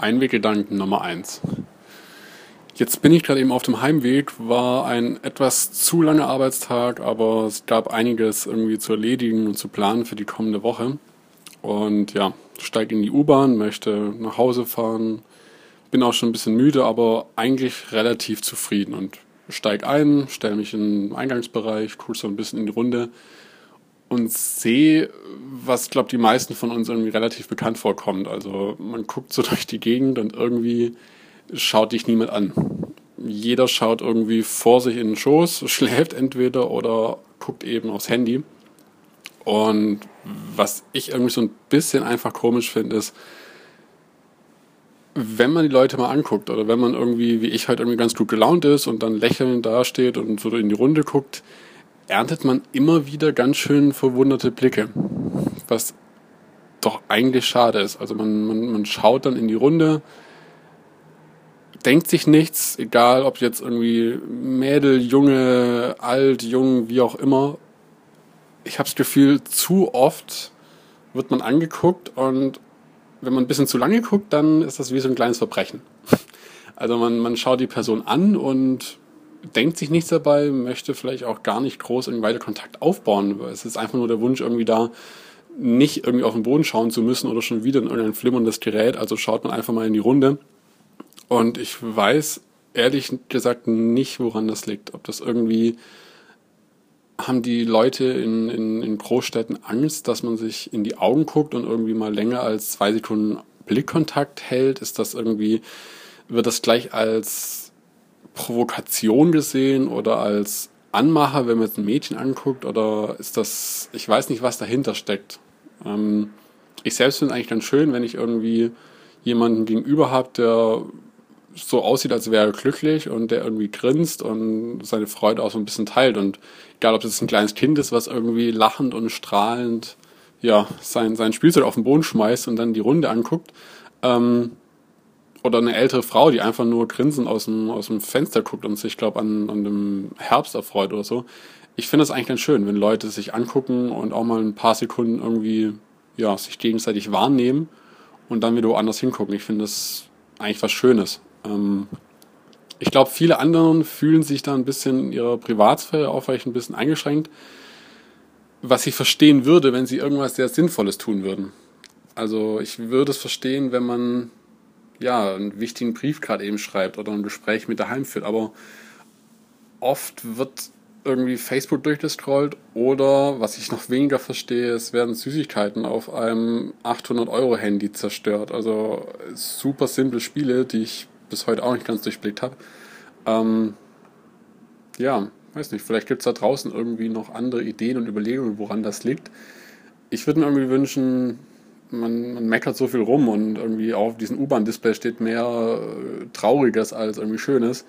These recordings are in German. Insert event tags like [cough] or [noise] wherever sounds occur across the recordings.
Einweggedanken Nummer 1. Jetzt bin ich gerade eben auf dem Heimweg, war ein etwas zu langer Arbeitstag, aber es gab einiges irgendwie zu erledigen und zu planen für die kommende Woche. Und ja, steige in die U-Bahn, möchte nach Hause fahren, bin auch schon ein bisschen müde, aber eigentlich relativ zufrieden und steige ein, stelle mich in den Eingangsbereich, gucke so ein bisschen in die Runde und sehe, was, glaube die meisten von uns irgendwie relativ bekannt vorkommt. Also man guckt so [laughs] durch die Gegend und irgendwie schaut dich niemand an. Jeder schaut irgendwie vor sich in den Schoß, [laughs] schläft entweder oder guckt eben aufs Handy. Und was ich irgendwie so ein bisschen einfach komisch finde, ist, wenn man die Leute mal anguckt oder wenn man irgendwie, wie ich halt irgendwie ganz gut gelaunt ist und dann lächelnd dasteht und so in die Runde guckt, erntet man immer wieder ganz schön verwunderte Blicke, was doch eigentlich schade ist. Also man, man, man schaut dann in die Runde, denkt sich nichts, egal ob jetzt irgendwie Mädel, Junge, alt, jung, wie auch immer. Ich habe das Gefühl, zu oft wird man angeguckt und wenn man ein bisschen zu lange guckt, dann ist das wie so ein kleines Verbrechen. Also man, man schaut die Person an und denkt sich nichts dabei, möchte vielleicht auch gar nicht groß irgendwie weiter Kontakt aufbauen. Es ist einfach nur der Wunsch irgendwie da, nicht irgendwie auf den Boden schauen zu müssen oder schon wieder in irgendein flimmerndes Gerät. Also schaut man einfach mal in die Runde. Und ich weiß ehrlich gesagt nicht, woran das liegt. Ob das irgendwie haben die Leute in, in, in Großstädten Angst, dass man sich in die Augen guckt und irgendwie mal länger als zwei Sekunden Blickkontakt hält? Ist das irgendwie, wird das gleich als Provokation gesehen oder als Anmacher, wenn man jetzt ein Mädchen anguckt? Oder ist das, ich weiß nicht, was dahinter steckt. Ähm, ich selbst finde es eigentlich ganz schön, wenn ich irgendwie jemanden gegenüber habe, der so aussieht, als wäre er glücklich und der irgendwie grinst und seine Freude auch so ein bisschen teilt. Und egal, ob es ein kleines Kind ist, was irgendwie lachend und strahlend ja, sein, sein Spielzeug auf den Boden schmeißt und dann die Runde anguckt, ähm, oder eine ältere Frau, die einfach nur grinsend aus dem, aus dem Fenster guckt und sich, glaube an, an dem Herbst erfreut oder so. Ich finde das eigentlich ganz schön, wenn Leute sich angucken und auch mal ein paar Sekunden irgendwie ja, sich gegenseitig wahrnehmen und dann wieder woanders hingucken. Ich finde das eigentlich was Schönes. Ähm, ich glaube, viele anderen fühlen sich da ein bisschen in ihrer Privatsphäre auch vielleicht ein bisschen eingeschränkt, was ich verstehen würde, wenn sie irgendwas sehr Sinnvolles tun würden. Also ich würde es verstehen, wenn man ja, einen wichtigen Brief gerade eben schreibt oder ein Gespräch mit daheim führt. Aber oft wird irgendwie Facebook durchgescrollt oder, was ich noch weniger verstehe, es werden Süßigkeiten auf einem 800-Euro-Handy zerstört. Also super simple Spiele, die ich bis heute auch nicht ganz durchblickt habe. Ähm, ja, weiß nicht, vielleicht gibt es da draußen irgendwie noch andere Ideen und Überlegungen, woran das liegt. Ich würde mir irgendwie wünschen, man, man meckert so viel rum und irgendwie auf diesem U-Bahn-Display steht mehr äh, Trauriges als irgendwie Schönes.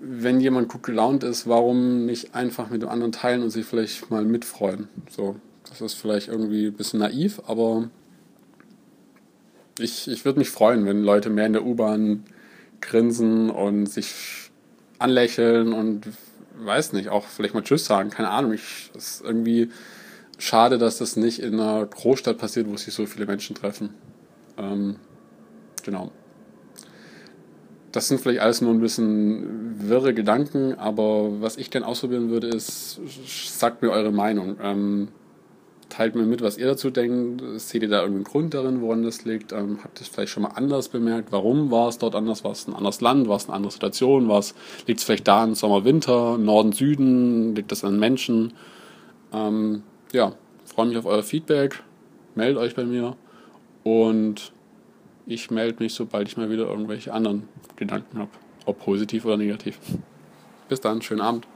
Wenn jemand gut gelaunt ist, warum nicht einfach mit dem anderen teilen und sich vielleicht mal mitfreuen? So, das ist vielleicht irgendwie ein bisschen naiv, aber ich, ich würde mich freuen, wenn Leute mehr in der U-Bahn grinsen und sich anlächeln und weiß nicht, auch vielleicht mal Tschüss sagen, keine Ahnung. Ich, ist irgendwie schade, dass das nicht in einer Großstadt passiert, wo sich so viele Menschen treffen. Ähm, genau. Das sind vielleicht alles nur ein bisschen wirre Gedanken, aber was ich gerne ausprobieren würde, ist, sagt mir eure Meinung. Ähm, teilt mir mit, was ihr dazu denkt. Seht ihr da irgendeinen Grund darin, woran das liegt? Ähm, habt ihr es vielleicht schon mal anders bemerkt? Warum war es dort anders? War es ein anderes Land? War es eine andere Situation? liegt es vielleicht da in Sommer, Winter, Norden, Süden? Liegt das an Menschen? Ähm, ja, freue mich auf euer Feedback. Meldet euch bei mir und ich melde mich, sobald ich mal wieder irgendwelche anderen Gedanken habe, ob positiv oder negativ. Bis dann, schönen Abend.